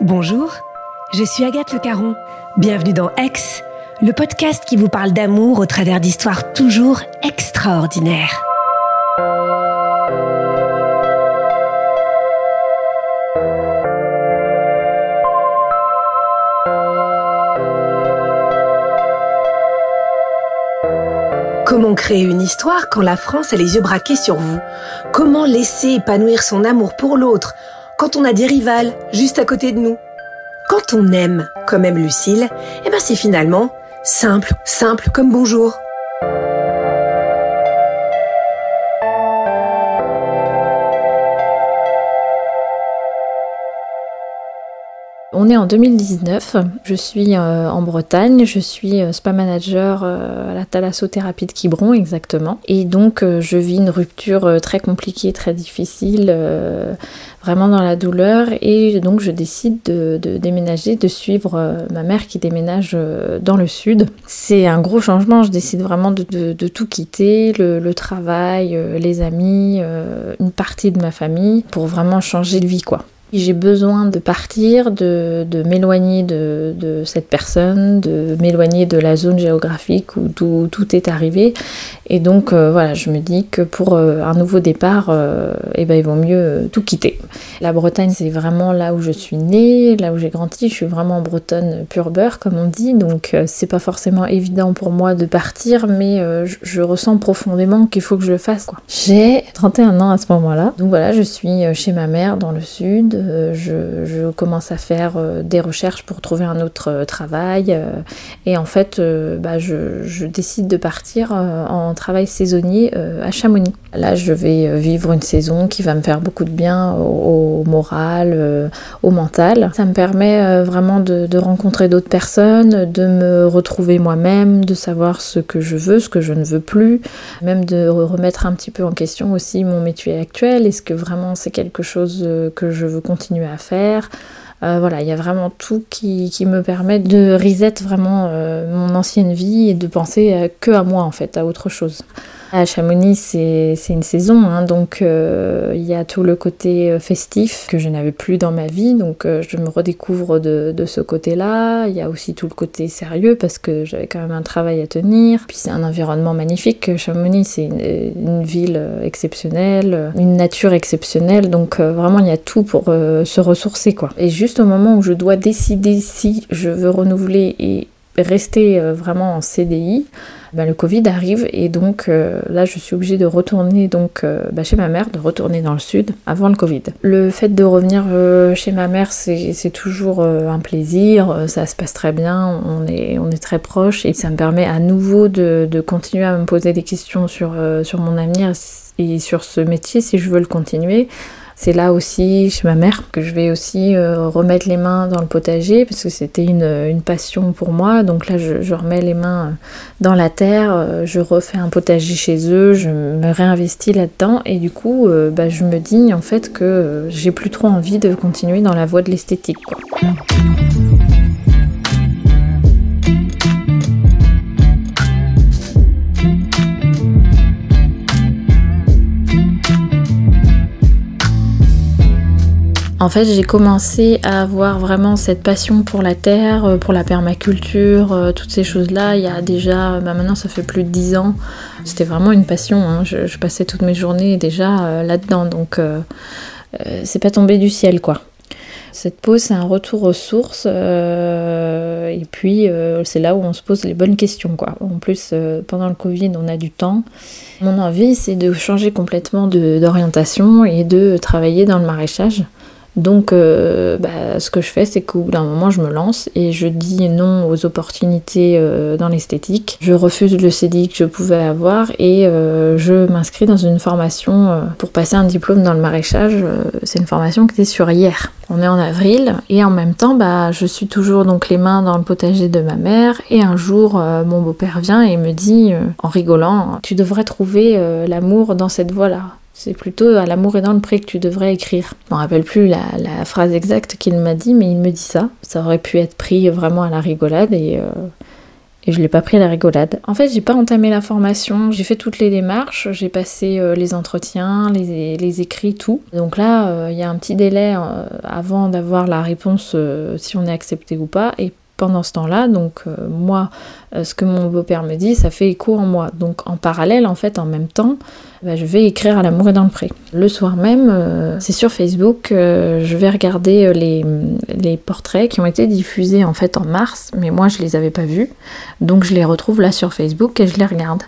Bonjour, je suis Agathe Le Caron. Bienvenue dans Aix, le podcast qui vous parle d'amour au travers d'histoires toujours extraordinaires. Comment créer une histoire quand la France a les yeux braqués sur vous? Comment laisser épanouir son amour pour l'autre quand on a des rivales juste à côté de nous Quand on aime, comme aime Lucille, eh ben c'est finalement simple, simple comme bonjour. On est en 2019, je suis euh, en Bretagne, je suis euh, spa manager euh, à la thalassothérapie de Quiberon exactement. Et donc je vis une rupture très compliquée, très difficile, vraiment dans la douleur. Et donc je décide de, déménager, de suivre ma mère qui déménage dans le sud. C'est un gros changement, je décide vraiment de, tout quitter, le, le travail, les amis, une partie de ma famille, pour vraiment changer de vie quoi. J'ai besoin de partir, de, m'éloigner de, cette personne, de m'éloigner de la zone géographique où tout, est arrivé. Et donc euh, voilà, je me dis que pour euh, un nouveau départ, euh, eh ben, il vaut mieux tout quitter. La Bretagne, c'est vraiment là où je suis née, là où j'ai grandi. Je suis vraiment en Bretonne pure beurre, comme on dit. Donc c'est pas forcément évident pour moi de partir, mais je, ressens profondément qu'il faut que je le fasse. J'ai 31 ans à ce moment-là. Donc voilà, je suis chez ma mère dans le sud. Euh, je, commence à faire euh, des recherches pour trouver un autre euh, travail. et en fait, bah, je, décide de partir en travail saisonnier à Chamonix. Là, je vais vivre une saison qui va me faire beaucoup de bien au, moral, au mental. Ça me permet vraiment de, de rencontrer d'autres personnes, de me retrouver moi-même, de savoir ce que je veux, ce que je ne veux plus, même de remettre un petit peu en question aussi mon métier actuel. Est-ce que vraiment c'est quelque chose que je veux continuer à faire. Euh, voilà, il y a vraiment tout qui, me permet de reset vraiment euh, mon ancienne vie et de penser euh, que à moi en fait, à autre chose. À Chamonix, c'est une saison, hein, donc euh, il y a tout le côté euh, festif que je n'avais plus dans ma vie, donc euh, je me redécouvre de, ce côté-là. Il y a aussi tout le côté sérieux parce que j'avais quand même un travail à tenir. Puis c'est un environnement magnifique. Chamonix, c'est une, ville exceptionnelle, une nature exceptionnelle, donc vraiment il y a tout pour se ressourcer quoi. Et juste au moment où je dois décider si je veux renouveler et rester vraiment en CDI, bah, le Covid arrive et donc euh, là je suis obligée de retourner donc euh, bah, chez ma mère, de retourner dans le sud avant le Covid. Le fait de revenir euh, chez ma mère c'est toujours un plaisir, ça se passe très bien, on est, on est très proches et ça me permet à nouveau de, de continuer à me poser des questions sur, sur mon avenir et sur ce métier si je veux le continuer. C'est là aussi, chez ma mère, que je vais aussi euh, remettre les mains dans le potager, parce que c'était une, passion pour moi. Donc là, je, remets les mains euh, dans la terre, euh, je refais un potager chez eux, je me réinvestis là-dedans, et du coup, bah, je me dis en fait que j'ai plus trop envie de continuer dans la voie de l'esthétique. En fait, j'ai commencé à avoir vraiment cette passion pour la terre, euh, pour la permaculture, euh, toutes ces choses-là. Il y a déjà, bah, maintenant ça fait plus de dix ans. C'était vraiment une passion. Hein. Je, passais toutes mes journées déjà euh, là-dedans. Donc, c'est pas tombé du ciel, quoi. Cette pause, c'est un retour aux sources. et puis, c'est là où on se pose les bonnes questions, quoi. En plus, pendant le Covid, on a du temps. Mon envie, c'est de changer complètement d'orientation et de travailler dans le maraîchage. Donc, euh, bah, ce que je fais, c'est qu'au bout d'un moment, je me lance et je dis non aux opportunités euh, dans l'esthétique. Je refuse le CDI que je pouvais avoir et euh, je m'inscris dans une formation pour passer un diplôme dans le maraîchage. c'est une formation qui était sur hier. On est en avril et en même temps, bah, je suis toujours donc les mains dans le potager de ma mère et un jour, mon beau-père vient et me dit en rigolant, tu devrais trouver l'amour dans cette voie-là. C'est plutôt à l'amour et dans le pré que tu devrais écrire. Je me rappelle plus la, phrase exacte qu'il m'a dit, mais il me dit ça. Ça aurait pu être pris vraiment à la rigolade et, euh, et je l'ai pas pris à la rigolade. En fait, j'ai pas entamé la formation, j'ai fait toutes les démarches, j'ai passé euh, les entretiens, les, écrits, tout. Donc là, euh, il y a un petit délai euh, avant d'avoir la réponse si on est accepté ou pas. Et pendant ce temps-là, donc moi, ce que mon beau-père me dit, ça fait écho en moi. Donc en parallèle, en fait, en même temps, bah, je vais écrire à l'amour et dans le pré. Le soir même, c'est sur Facebook, je vais regarder les, les, portraits qui ont été diffusés en fait en mars, mais moi je les avais pas vus. Donc je les retrouve là sur Facebook et je les regarde.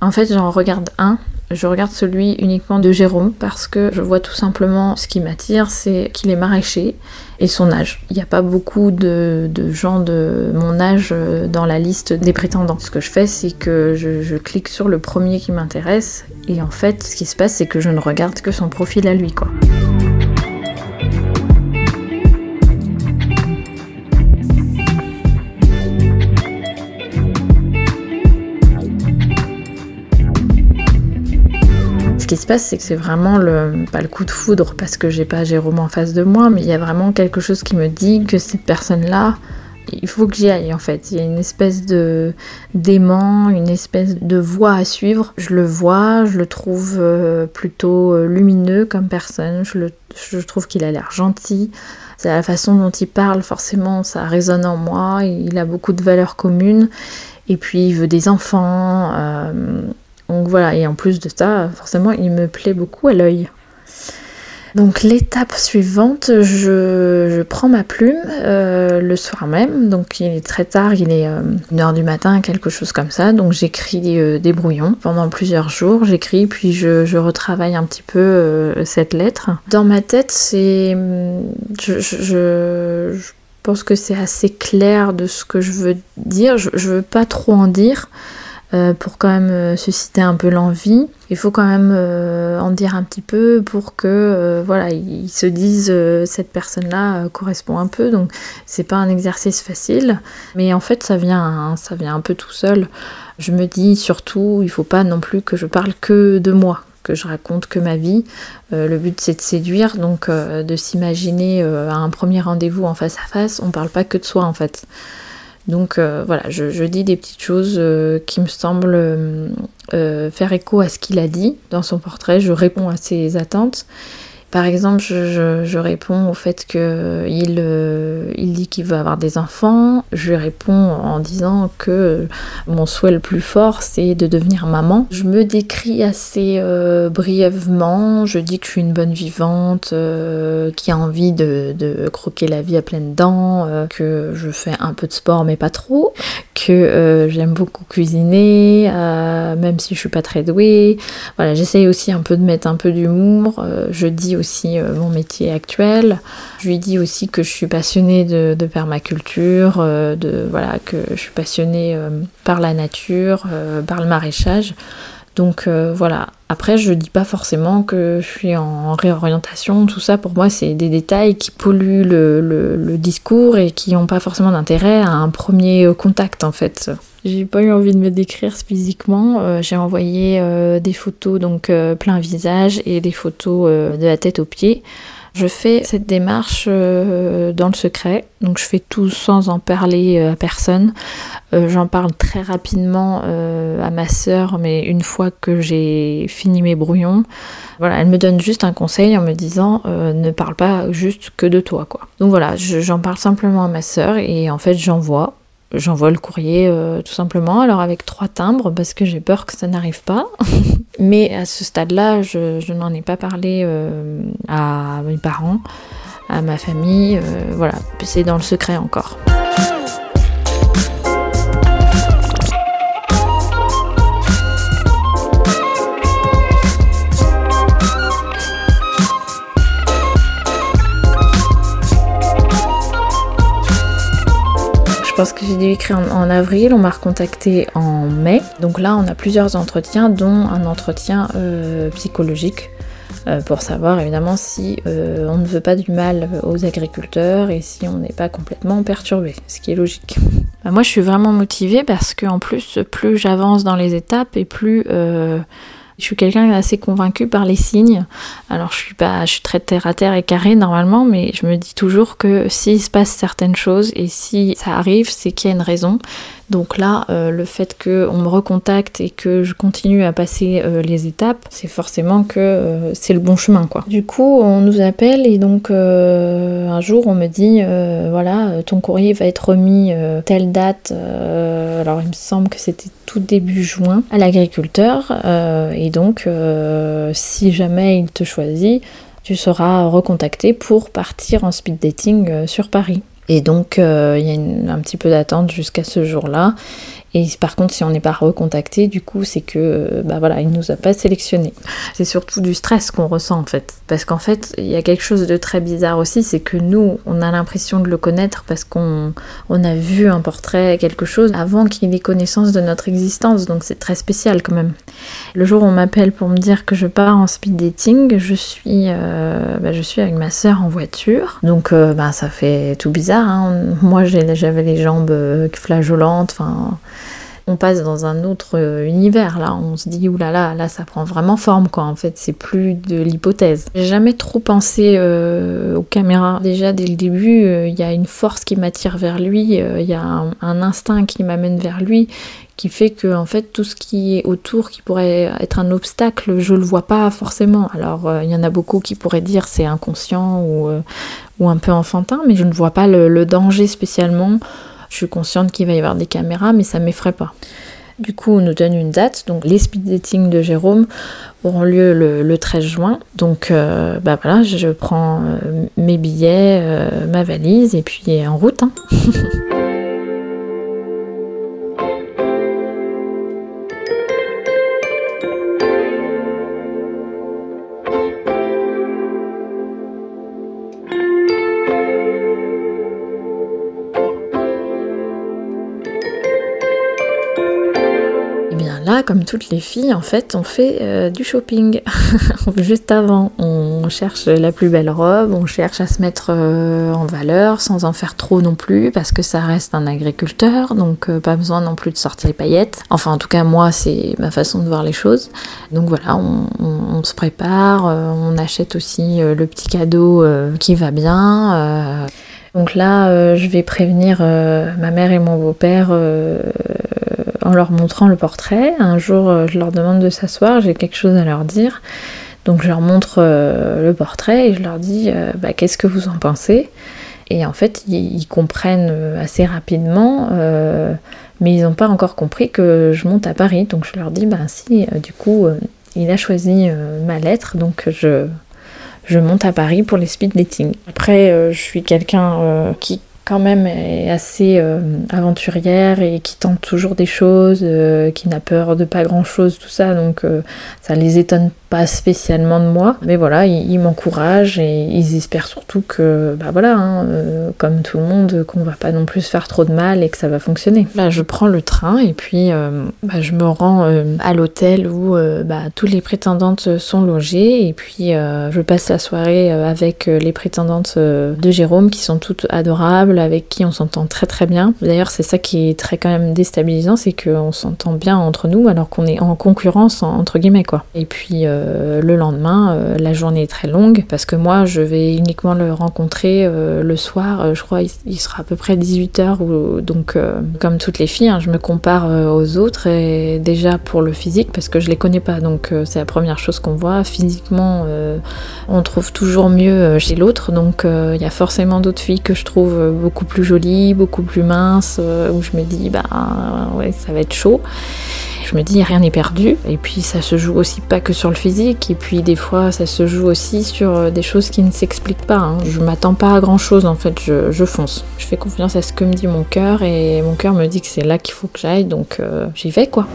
En fait, j'en regarde un. Je regarde celui uniquement de Jérôme parce que je vois tout simplement ce qui m'attire, c'est qu'il est maraîcher et son âge. Il n'y a pas beaucoup de, gens de mon âge euh, dans la liste des prétendants. Ce que je fais, c'est que je, clique sur le premier qui m'intéresse et en fait, ce qui se passe, c'est que je ne regarde que son profil à lui, quoi. ce qui se passe, c'est que c'est vraiment le, pas le coup de foudre parce que j'ai pas Jérôme en face de moi, mais il y a vraiment quelque chose qui me dit que cette personne-là, il faut que j'y aille en fait. Il y a une espèce de d'aimant, une espèce de voie à suivre. Je le vois, je le trouve euh, plutôt euh, lumineux comme personne. Je, le, je trouve qu'il a l'air gentil. C'est la façon dont il parle, forcément, ça résonne en moi. Il a beaucoup de valeurs communes. Et puis il veut des enfants. Euh, donc voilà, et en plus de ça, forcément, il me plaît beaucoup à l'œil. Donc l'étape suivante, je, prends ma plume euh, le soir même, donc il est très tard, il est 1h euh, du matin, quelque chose comme ça, donc j'écris euh, des brouillons pendant plusieurs jours, j'écris puis je, retravaille un petit peu cette lettre. Dans ma tête, c'est... Je, je, pense que c'est assez clair de ce que je veux dire, je, je veux pas trop en dire. Euh, pour quand même euh, susciter un peu l'envie. Il faut quand même euh, en dire un petit peu pour que voilà, ils se disent cette personne-là correspond un peu. Donc c'est pas un exercice facile, mais en fait ça vient ça vient un peu tout seul. Je me dis surtout, il faut pas non plus que je parle que de moi que je raconte que ma vie. le but c'est de séduire, donc de s'imaginer à un premier rendez-vous en face à face, on parle pas que de soi en fait. Donc euh, voilà, je, dis des petites choses euh, qui me semblent euh, faire écho à ce qu'il a dit dans son portrait. Je réponds à ses attentes. Par exemple, je, réponds au fait qu'il euh, il dit qu'il veut avoir des enfants. Je lui réponds en disant que mon souhait le plus fort, c'est de devenir maman. Je me décris assez euh, brièvement. Je dis que je suis une bonne vivante, euh, qui a envie de, croquer la vie à pleines dents, que je fais un peu de sport mais pas trop, que j'aime beaucoup cuisiner, même si je suis pas très douée. Voilà, j'essaye aussi un peu de mettre un peu d'humour. je dis aussi euh, mon métier actuel. Je lui dis aussi que je suis passionnée de, permaculture, euh, de voilà que je suis passionnée euh, par la nature, par le maraîchage. Donc voilà. Après, je dis pas forcément que je suis en réorientation. Tout ça, pour moi, c'est des détails qui polluent le, discours et qui n'ont pas forcément d'intérêt à un premier contact, en fait. J'ai pas eu envie de me décrire physiquement. Euh, j'ai envoyé euh, des photos donc euh, plein visage et des photos de la tête aux pieds. Je fais cette démarche dans le secret, donc je fais tout sans en parler à personne. J'en parle très rapidement à ma sœur, mais une fois que j'ai fini mes brouillons, voilà, elle me donne juste un conseil en me disant ne parle pas juste que de toi, quoi. Donc voilà, j'en parle simplement à ma sœur et en fait j'envoie j'envoie le courrier euh, tout simplement, alors avec trois timbres parce que j'ai peur que ça n'arrive pas. Mais à ce stade-là, je, n'en ai pas parlé euh, à mes parents, à ma famille, euh, voilà, c'est dans le secret encore. Pense que j'ai dû écrire en, avril, on m'a recontacté en mai. Donc là, on a plusieurs entretiens, dont un entretien euh, psychologique euh, pour savoir évidemment si euh, on ne veut pas du mal aux agriculteurs et si on n'est pas complètement perturbé, ce qui est logique. Bah, moi, je suis vraiment motivée parce que en plus, plus j'avance dans les étapes et plus je suis quelqu'un assez convaincu par les signes. Alors je suis pas, je suis très terre à terre et carré normalement, mais je me dis toujours que s'il se passe certaines choses et si ça arrive, c'est qu'il y a une raison. Donc là, le fait qu'on me recontacte et que je continue à passer les étapes, c'est forcément que c'est le bon chemin quoi. Du coup, on nous appelle et donc un jour on me dit voilà, ton courrier va être remis telle date. alors il me semble que c'était tout début juin à l'agriculteur et donc si jamais il te choisit, tu seras recontacté pour partir en speed dating euh, sur Paris. Et donc, euh, il y a un petit peu d'attente jusqu'à ce jour-là. Et par contre, si on n'est pas recontacté, du coup, c'est que, bah voilà, il nous a pas sélectionné. C'est surtout du stress qu'on ressent en fait. Parce qu'en fait, il y a quelque chose de très bizarre aussi, c'est que nous, on a l'impression de le connaître parce qu'on on a vu un portrait, quelque chose, avant qu'il ait connaissance de notre existence. Donc c'est très spécial quand même. Le jour où on m'appelle pour me dire que je pars en speed dating, je suis, euh, bah, je suis avec ma sœur en voiture. Donc euh, bah, ça fait tout bizarre. Hein. Moi, j'avais les jambes euh, flageolantes. Enfin on passe dans un autre euh, univers là. On se dit oulala, là, là, là ça prend vraiment forme quoi. En fait, c'est plus de l'hypothèse. J'ai jamais trop pensé euh, aux caméras. Déjà dès le début, euh, il y a une force qui m'attire vers lui, il y a un, instinct qui m'amène vers lui, qui fait que en fait tout ce qui est autour qui pourrait être un obstacle, je le vois pas forcément. Alors il y en a beaucoup qui pourraient dire c'est inconscient ou, ou un peu enfantin, mais je ne vois pas le danger spécialement. Je suis consciente qu'il va y avoir des caméras, mais ça m'effraie pas. Du coup, on nous donne une date. Donc, les speed dating de Jérôme auront lieu le, 13 juin. Donc, euh, bah je prends euh, mes billets, euh, ma valise et puis en route. Hein. comme toutes les filles, en fait, on fait euh, du shopping. Juste avant, on cherche la plus belle robe, on cherche à se mettre euh, en valeur sans en faire trop non plus, parce que ça reste un agriculteur, donc euh, pas besoin non plus de sortir les paillettes. Enfin, en tout cas, moi, c'est ma façon de voir les choses. Donc voilà, on, on se prépare, on achète aussi le petit cadeau qui va bien. Donc là, je vais prévenir ma mère et mon beau-père en leur montrant le portrait. Un jour, euh, je leur demande de s'asseoir, j'ai quelque chose à leur dire. Donc je leur montre euh, le portrait et je leur dis euh, bah, qu'est-ce que vous en pensez? Et en fait, ils, comprennent assez rapidement, mais ils n'ont pas encore compris que je monte à Paris. Donc je leur dis bah si, du coup, il a choisi ma lettre, donc je, je monte à Paris pour les speed dating. Après, je suis quelqu'un qui quand même assez euh, aventurière et qui tente toujours des choses, euh, qui n'a peur de pas grand chose, tout ça, donc euh, ça les étonne pas spécialement de moi, mais voilà, ils, m'encouragent et ils espèrent surtout que, bah voilà, hein, euh, comme tout le monde, qu'on va pas non plus faire trop de mal et que ça va fonctionner. Bah, je prends le train et puis bah, je me rends à l'hôtel où bah, toutes les prétendantes sont logées. Et puis je passe la soirée avec les prétendantes de Jérôme qui sont toutes adorables, avec qui on s'entend très très bien. D'ailleurs, c'est ça qui est très quand même déstabilisant, c'est qu'on s'entend bien entre nous alors qu'on est en concurrence entre guillemets quoi. Et puis euh, le lendemain, euh, la journée est très longue parce que moi, je vais uniquement le rencontrer euh, le soir. je crois il, sera à peu près 18h. Ou, donc, comme toutes les filles, hein, je me compare aux autres et déjà pour le physique parce que je les connais pas. Donc, c'est la première chose qu'on voit. Physiquement, on trouve toujours mieux chez l'autre. Donc, il y a forcément d'autres filles que je trouve beaucoup plus jolies, beaucoup plus minces, où je me dis, bah ouais, ça va être chaud. Je me dis, rien n'est perdu. Et puis ça se joue aussi pas que sur le physique. Et puis des fois, ça se joue aussi sur euh, des choses qui ne s'expliquent pas. Hein. Je m'attends pas à grand chose en fait, je, fonce. Je fais confiance à ce que me dit mon cœur et mon cœur me dit que c'est là qu'il faut que j'aille. Donc euh, j'y vais quoi.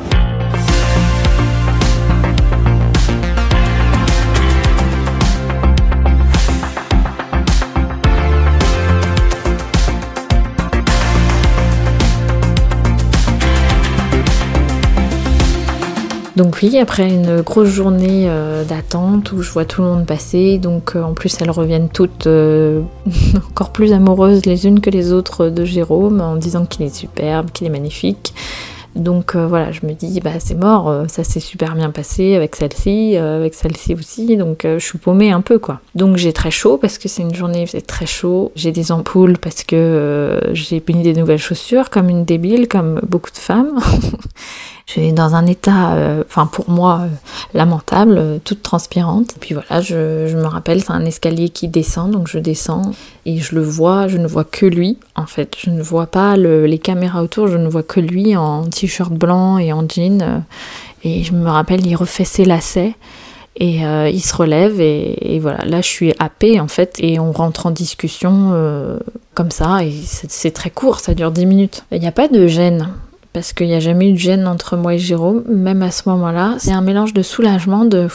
Donc oui, après une grosse journée euh, d'attente où je vois tout le monde passer, donc euh, en plus elles reviennent toutes euh, encore plus amoureuses les unes que les autres de Jérôme en disant qu'il est superbe, qu'il est magnifique. Donc voilà, je me dis, bah c'est mort, ça s'est super bien passé avec celle-ci, avec celle-ci aussi, donc je suis paumée un peu quoi. Donc j'ai très chaud parce que c'est une journée, c'est très chaud. J'ai des ampoules parce que j'ai mis des nouvelles chaussures comme une débile, comme beaucoup de femmes. Je suis dans un état, euh, enfin pour moi, euh, lamentable, euh, toute transpirante. Et puis voilà, je, me rappelle, c'est un escalier qui descend, donc je descends et je le vois, je ne vois que lui en fait. Je ne vois pas les caméras autour, je ne vois que lui en t-shirt blanc et en jean. et je me rappelle, il refait ses lacets. Et il se relève et, voilà, là je suis happée en fait et on rentre en discussion comme ça et c'est très court, ça dure 10 minutes. Il n'y a pas de gêne, parce qu'il n'y a jamais eu de gêne entre moi et Jérôme, même à ce moment-là. C'est un mélange de soulagement, de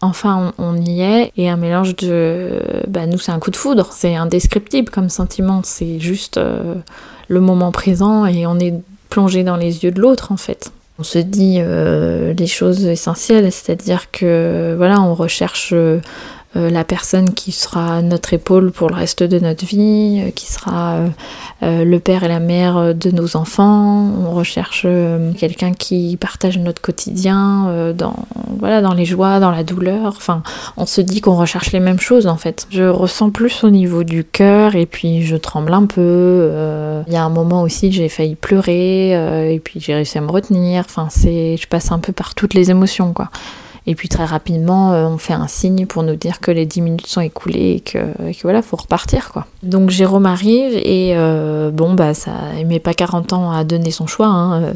enfin on, y est, et un mélange de bah nous c'est un coup de foudre, c'est indescriptible comme sentiment, c'est juste euh, le moment présent et on est plongé dans les yeux de l'autre en fait. On se dit euh, les choses essentielles, c'est-à-dire que voilà, on recherche euh, la personne qui sera notre épaule pour le reste de notre vie, euh, qui sera euh, le père et la mère de nos enfants. On recherche quelqu'un qui partage notre quotidien dans, voilà, dans les joies, dans la douleur. Enfin, on se dit qu'on recherche les mêmes choses en fait. Je ressens plus au niveau du cœur et puis je tremble un peu. Il y a un moment aussi j'ai failli pleurer et puis j'ai réussi à me retenir. Enfin, c'est, je passe un peu par toutes les émotions quoi. Et puis très rapidement, euh, on fait un signe pour nous dire que les 10 minutes sont écoulées et que, voilà, faut repartir quoi. Donc Jérôme arrive et euh, bon bah ça, il met pas 40 ans à donner son choix. Hein.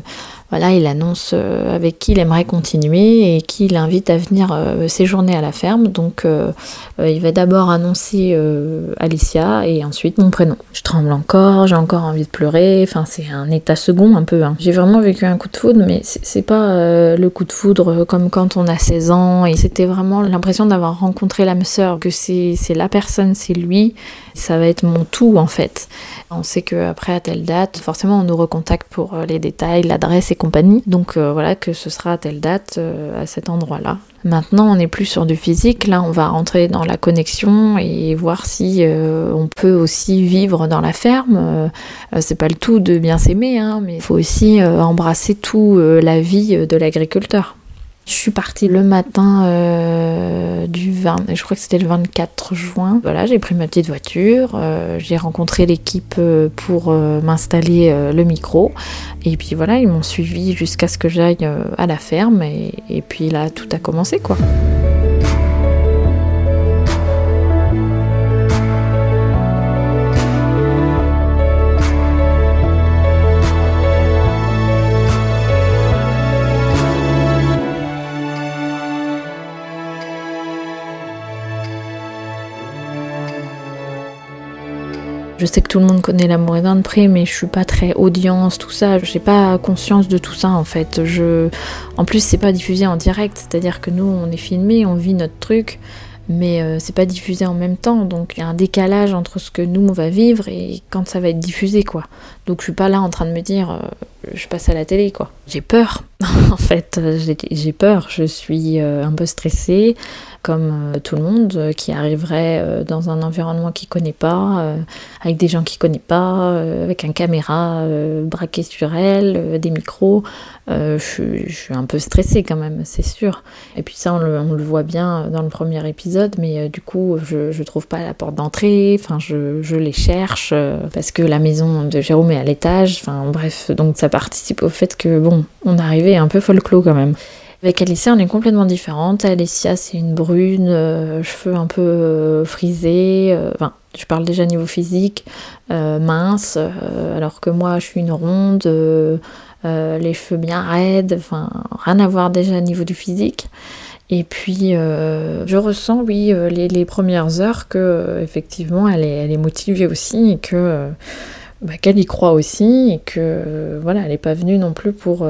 Voilà, il annonce euh, avec qui il aimerait continuer et qui l'invite à venir euh, séjourner à la ferme. Donc euh, il va d'abord annoncer Alicia et ensuite mon prénom. Je tremble encore, j'ai encore envie de pleurer, enfin c'est un état second un peu. Hein. J'ai vraiment vécu un coup de foudre, mais c'est pas le coup de foudre comme quand on a 16 ans et c'était vraiment l'impression d'avoir rencontré l'âme sœur, que c'est la personne, c'est lui, ça va être mon tout en fait. On sait qu'après à telle date, forcément on nous recontacte pour les détails, l'adresse et compagnie. Donc euh, voilà que ce sera à telle date euh, à cet endroit-là. Maintenant, on n'est plus sur du physique. Là, on va rentrer dans la connexion et voir si euh, on peut aussi vivre dans la ferme. c'est pas le tout de bien s'aimer, hein, mais il faut aussi embrasser tout la vie de l'agriculteur. Je suis partie le matin euh, du 20, je crois que c'était le 24 juin. Voilà, j'ai pris ma petite voiture, euh, j'ai rencontré l'équipe euh, pour m'installer le micro. Et puis voilà, ils m'ont suivi jusqu'à ce que j'aille à la ferme. Et, et puis là, tout a commencé quoi. Je sais que tout le monde connaît l'amour est le pré, mais je suis pas très audience, tout ça. J'ai pas conscience de tout ça en fait. Je... En plus, c'est pas diffusé en direct, c'est-à-dire que nous, on est filmé, on vit notre truc, mais euh, c'est pas diffusé en même temps. Donc il y a un décalage entre ce que nous on va vivre et quand ça va être diffusé, quoi. Donc je suis pas là en train de me dire, euh, je passe à la télé, quoi. J'ai peur, en fait. J'ai peur. Je suis euh, un peu stressée comme euh, tout le monde, qui arriverait dans un environnement qu'il connaît pas, avec des gens qu'il connaît pas, avec un caméra braqué sur elle, des micros. Je, suis un peu stressée quand même, c'est sûr. Et puis ça, on le, voit bien dans le premier épisode, mais du coup, je, je trouve pas la porte d'entrée. Enfin, je, je, les cherche parce que la maison de Jérôme à l'étage. Enfin, bref, donc ça participe au fait que bon, on arrivait un peu folklore quand même. Avec Alicia, on est complètement différente. Alicia, c'est une brune, euh, cheveux un peu euh, frisés. Euh, enfin, je parle déjà niveau physique, mince, alors que moi, je suis une ronde, les cheveux bien raides. Enfin, rien à voir déjà au niveau du physique. Et puis, je ressens, oui, les, premières heures que effectivement, elle est, elle est motivée aussi et que bah, qu'elle y croit aussi et que voilà, elle n'est pas venue non plus pour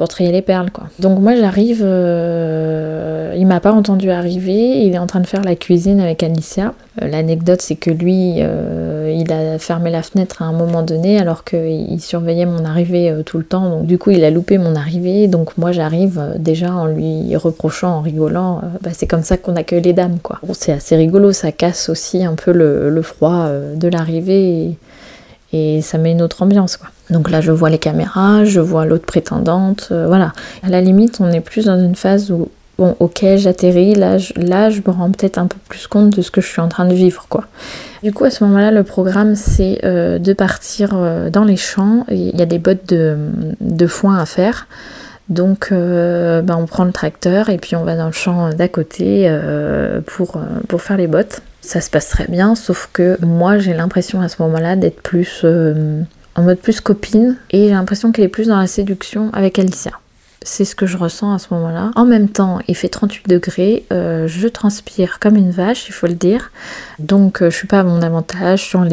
pour trier les perles quoi. Donc moi j'arrive, euh, il m'a pas entendu arriver, il est en train de faire la cuisine avec Alicia. Euh, l'anecdote c'est que lui euh, il a fermé la fenêtre à un moment donné alors qu'il surveillait mon arrivée tout le temps. Donc du coup il a loupé mon arrivée. Donc moi j'arrive déjà en lui reprochant, en rigolant. Bah, c'est comme ça qu'on accueille les dames quoi. c'est assez rigolo, ça casse aussi un peu le, froid de l'arrivée. et ça met une autre ambiance quoi. Donc là je vois les caméras, je vois l'autre prétendante, euh, voilà. À la limite on est plus dans une phase où bon ok j'atterris, là je, là je me rends peut-être un peu plus compte de ce que je suis en train de vivre quoi. Du coup à ce moment-là le programme c'est euh, de partir euh, dans les champs, il y a des bottes de, de foin à faire. Donc ben, on prend le tracteur et puis on va dans le champ d'à côté pour, pour faire les bottes ça se passe très bien, sauf que moi j'ai l'impression à ce moment-là d'être plus euh, en mode plus copine et j'ai l'impression qu'elle est plus dans la séduction avec Alicia. C'est ce que je ressens à ce moment-là. En même temps, il fait 38 degrés, euh, je transpire comme une vache, il faut le dire. Donc euh, je suis pas à mon avantage, je suis en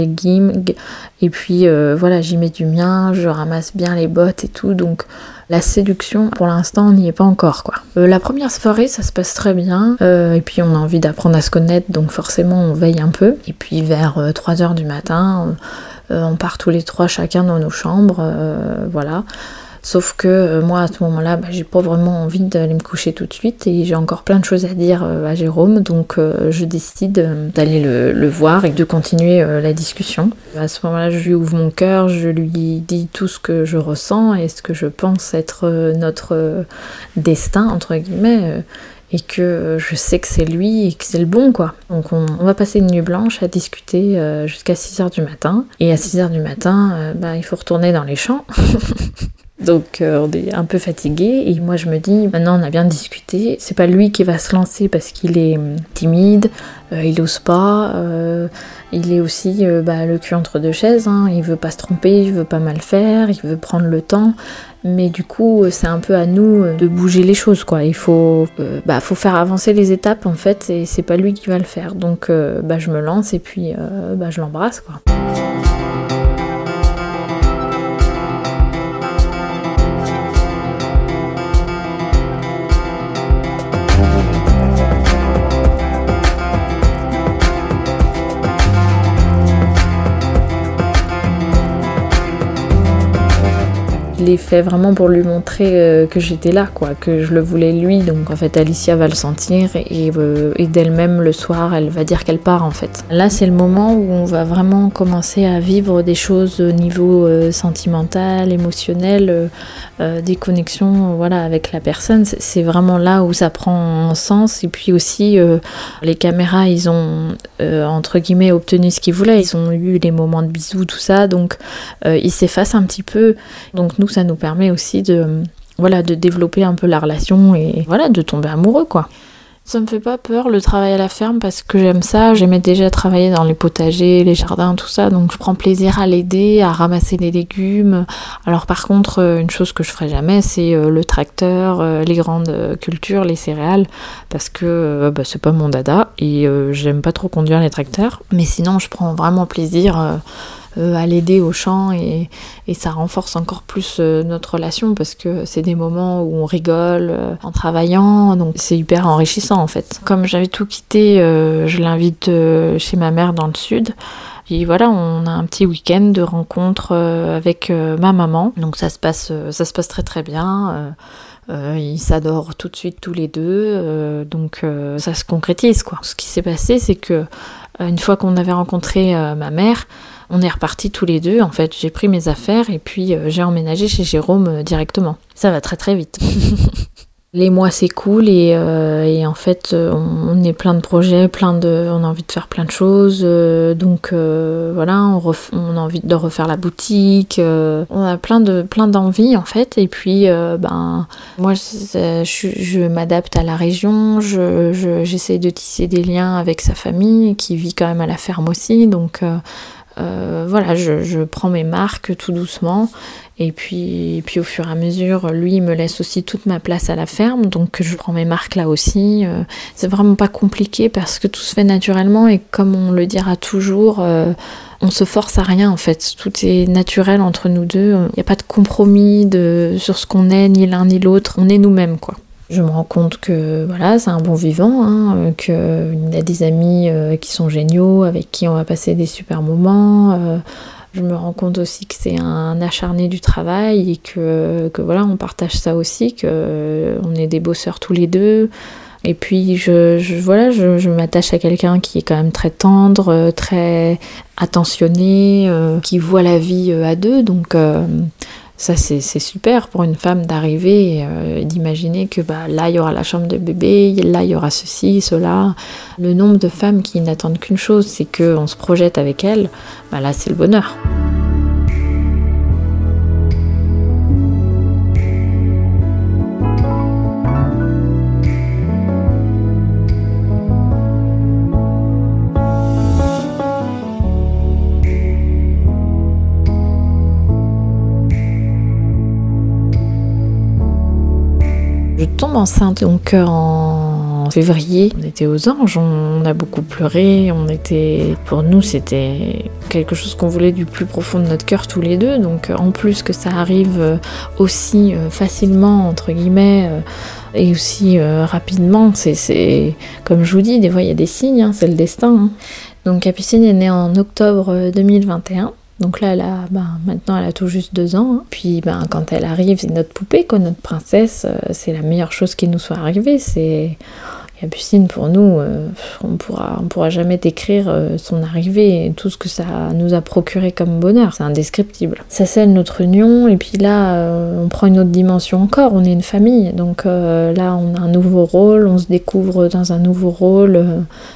et puis voilà, j'y mets du mien, je ramasse bien les bottes et tout. Donc la séduction, pour l'instant, on n'y est pas encore, quoi. Euh, la première soirée, ça se passe très bien. Euh, et puis, on a envie d'apprendre à se connaître, donc forcément, on veille un peu. Et puis, vers 3h euh, du matin, on part tous les trois chacun dans nos chambres, voilà. Sauf que euh, moi, à ce moment-là, bah, j'ai pas vraiment envie d'aller me coucher tout de suite et j'ai encore plein de choses à dire euh, à Jérôme, donc euh, je décide d'aller le, voir et de continuer la discussion. À ce moment-là, je lui ouvre mon cœur, je lui dis tout ce que je ressens et ce que je pense être notre destin, entre guillemets et que je sais que c'est lui et que c'est le bon quoi. Donc on, va passer une nuit blanche à discuter jusqu'à 6h du matin et à 6h du matin bah, il faut retourner dans les champs Donc euh, on est un peu fatigué et moi je me dis maintenant on a bien discuté, c'est pas lui qui va se lancer parce qu'il est hum, timide, euh, il ose pas, euh, il est aussi bah, le cul entre deux chaises, hein. il veut pas se tromper, il veut pas mal faire, il veut prendre le temps, mais du coup c'est un peu à nous de bouger les choses quoi. Il faut, bah, faut faire avancer les étapes en fait et c'est pas lui qui va le faire. Donc bah, je me lance et puis bah, je l'embrasse quoi. Fait vraiment pour lui montrer euh, que j'étais là, quoi, que je le voulais lui. Donc en fait, Alicia va le sentir euh, et, d'elle-même le soir, elle va dire qu'elle part en fait. Là, c'est le moment où on va vraiment commencer à vivre des choses au niveau euh, sentimental, émotionnel, des connexions, voilà, avec la personne. C'est vraiment là où ça prend sens. Et puis aussi, les caméras, ils ont entre guillemets obtenu ce qu'ils voulaient. Ils ont eu les moments de bisous, tout ça. Donc ils s'effacent un petit peu. Donc nous, ça nous permet aussi de, voilà, de développer un peu la relation et voilà, de tomber amoureux quoi. Ça me fait pas peur le travail à la ferme parce que j'aime ça. J'aimais déjà travailler dans les potagers, les jardins, tout ça. Donc je prends plaisir à l'aider, à ramasser les légumes. Alors par contre, euh, une chose que je ferai jamais, c'est euh, le tracteur, euh, les grandes cultures, les céréales, parce que bah, c'est pas mon dada et j'aime pas trop conduire les tracteurs. Mais sinon, je prends vraiment plaisir à l'aider au chant et, ça renforce encore plus euh, notre relation parce que c'est des moments où on rigole euh, en travaillant, donc c'est hyper enrichissant en fait. Comme j'avais tout quitté, je l'invite chez ma mère dans le sud. Et voilà, on a un petit week-end de rencontre avec ma maman. Donc ça se passe, ça se passe très très bien. ils s'adorent tout de suite tous les deux, donc ça se concrétise quoi. Ce qui s'est passé, c'est que une fois qu'on avait rencontré ma mère, on est repartis tous les deux. En fait, j'ai pris mes affaires et puis euh, j'ai emménagé chez Jérôme euh, directement. Ça va très très vite. les mois s'écoulent et, euh, et, en fait on, est plein de projets, plein de, on a envie de faire plein de choses. donc voilà, on, on, a envie de refaire la boutique. on a plein de plein d'envies en fait. Et puis ben moi je, je, m'adapte à la région. Je, j'essaie de tisser des liens avec sa famille qui vit quand même à la ferme aussi. Donc euh, voilà, je, prends mes marques tout doucement. Et puis, puis au fur et à mesure, lui, il me laisse aussi toute ma place à la ferme. Donc je prends mes marques là aussi. Euh, c'est vraiment pas compliqué parce que tout se fait naturellement. Et comme on le dira toujours, euh, on se force à rien en fait. Tout est naturel entre nous deux. Il n'y a pas de compromis de, sur ce qu'on est, ni l'un ni l'autre. On est nous-mêmes quoi. Je me rends compte que voilà, c'est un bon vivant, hein, euh, qu'il a des amis euh, qui sont géniaux, avec qui on va passer des super moments. Euh. je me rends compte aussi que c'est un acharné du travail et que, que, voilà, on partage ça aussi, que on est des bosseurs tous les deux. Et puis je, voilà, je, m'attache à quelqu'un qui est quand même très tendre, très attentionné, qui voit la vie à deux. Donc ça c'est super pour une femme d'arriver et d'imaginer que bah, là il y aura la chambre de bébé, là il y aura ceci, cela. Le nombre de femmes qui n'attendent qu'une chose, c'est qu'on se projette avec elles, bah, là c'est le bonheur. Je tombe enceinte donc euh, en février. On était aux anges, on a beaucoup pleuré. On était, pour nous, c'était quelque chose qu'on voulait du plus profond de notre cœur tous les deux. Donc en plus que ça arrive euh, aussi euh, facilement entre guillemets et aussi rapidement, c'est comme je vous dis, des fois il y a des signes, hein, c'est le destin. Hein. Donc Capucine est née en octobre 2021. Donc là, ben, maintenant, elle a tout juste deux ans. Hein. Puis ben, quand elle arrive, c'est notre poupée, quoi, notre princesse. Euh, c'est la meilleure chose qui nous soit arrivée. C'est Capucine, pour nous, euh, on pourra, on pourra jamais décrire euh, son arrivée et tout ce que ça nous a procuré comme bonheur. C'est indescriptible. Ça scelle notre union, et puis là, euh, on prend une autre dimension encore. On est une famille, donc là, on a un nouveau rôle, on se découvre dans un nouveau rôle,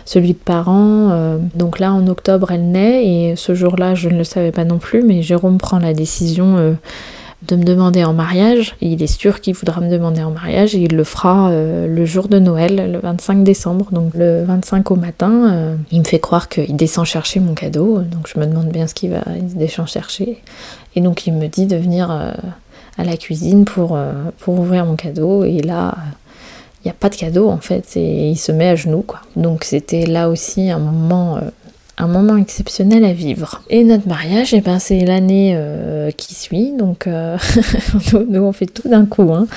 celui de parent. donc là, en octobre, elle naît, et ce jour-là, je ne le savais pas non plus, mais Jérôme prend la décision de me demander en mariage. il est sûr qu'il voudra me demander en mariage et il le fera euh, le jour de Noël, le 25 décembre. Donc le 25 au matin, euh, il me fait croire qu'il descend chercher mon cadeau. Donc je me demande bien ce qu'il va descend chercher. Et donc il me dit de venir euh, à la cuisine pour, pour ouvrir mon cadeau. Et là, il n'y a pas de cadeau en fait. Et il se met à genoux quoi. Donc c'était là aussi un moment un moment exceptionnel à vivre. Et notre mariage, eh ben, c'est l'année euh, qui suit, donc euh, nous, on fait tout d'un coup. Hein.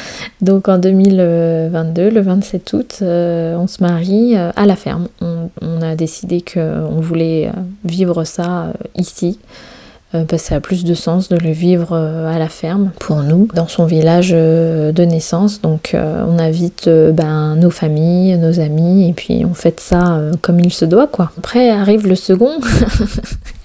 Donc en 2022, le 27 août, euh, on se marie à la ferme. On, on a décidé qu'on voulait vivre ça ici. Euh, que ça a plus de sens de le vivre euh, à la ferme pour nous, dans son village euh, de naissance. Donc on invite ben, nos familles, nos amis, et puis on fait ça comme il se doit. quoi. Après arrive le second.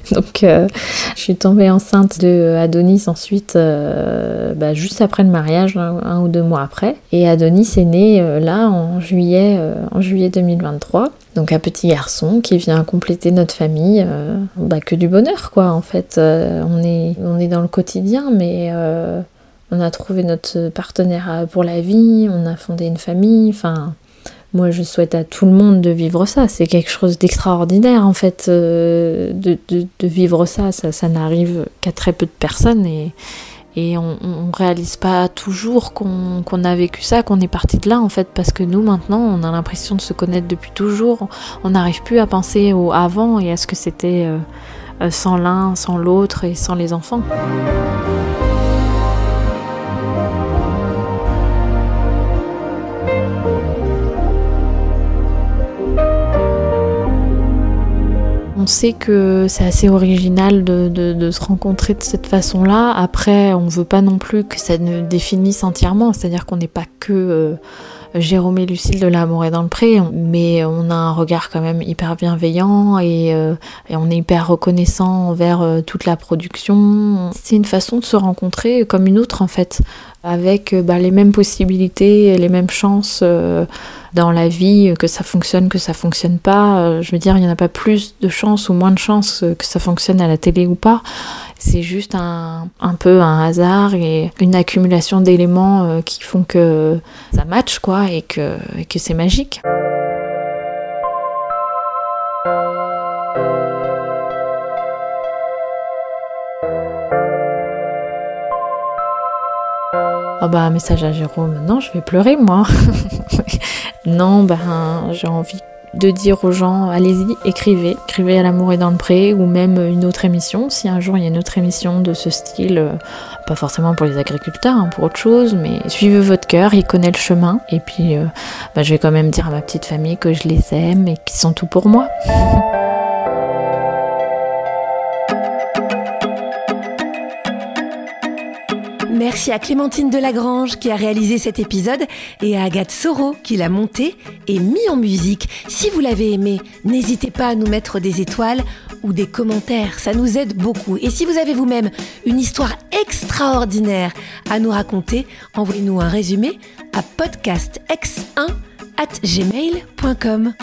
Donc je suis tombée enceinte de Adonis ensuite, ben, juste après le mariage, un, ou deux mois après. Et Adonis est né là en juillet, en juillet 2023. Donc un petit garçon qui vient compléter notre famille, euh, bah, que du bonheur quoi en fait. Euh, on, est, on est dans le quotidien mais euh, on a trouvé notre partenaire pour la vie, on a fondé une famille, enfin moi je souhaite à tout le monde de vivre ça, c'est quelque chose d'extraordinaire en fait de, de, vivre ça, ça, ça n'arrive qu'à très peu de personnes et, et on, on réalise pas toujours qu'on a vécu ça, qu'on est parti de là en fait, parce que nous maintenant on a l'impression de se connaître depuis toujours, on n'arrive plus à penser au avant et à ce que c'était euh, euh, sans l'un, sans l'autre et sans les enfants. Sait que c'est assez original de, se rencontrer de cette façon-là. Après, on veut pas non plus que ça ne définisse entièrement, c'est-à-dire qu'on n'est pas que euh, Jérôme et Lucille de l'amour est dans le pré, mais on a un regard quand même hyper bienveillant et, euh, on est hyper reconnaissant envers euh, toute la production. C'est une façon de se rencontrer comme une autre en fait avec euh, bah, les mêmes possibilités les mêmes chances euh, dans la vie, que ça fonctionne, que ça fonctionne pas. Euh, je veux dire, il n'y en a pas plus de chances ou moins de chances que ça fonctionne à la télé ou pas. C'est juste un, peu un hasard et une accumulation d'éléments qui font que ça match, quoi, et que c'est magique. Oh bah message à Jérôme, non je vais pleurer moi. non ben j'ai envie de dire aux gens allez-y, écrivez, écrivez à l'amour et dans le pré ou même une autre émission. Si un jour il y a une autre émission de ce style, euh, pas forcément pour les agriculteurs, hein, pour autre chose, mais suivez votre cœur, il connaît le chemin. Et puis euh, bah, je vais quand même dire à ma petite famille que je les aime et qu'ils sont tout pour moi. Merci à Clémentine Delagrange qui a réalisé cet épisode et à Agathe Soro qui l'a monté et mis en musique. Si vous l'avez aimé, n'hésitez pas à nous mettre des étoiles ou des commentaires, ça nous aide beaucoup. Et si vous avez vous-même une histoire extraordinaire à nous raconter, envoyez-nous un résumé à podcastx1 at gmail.com.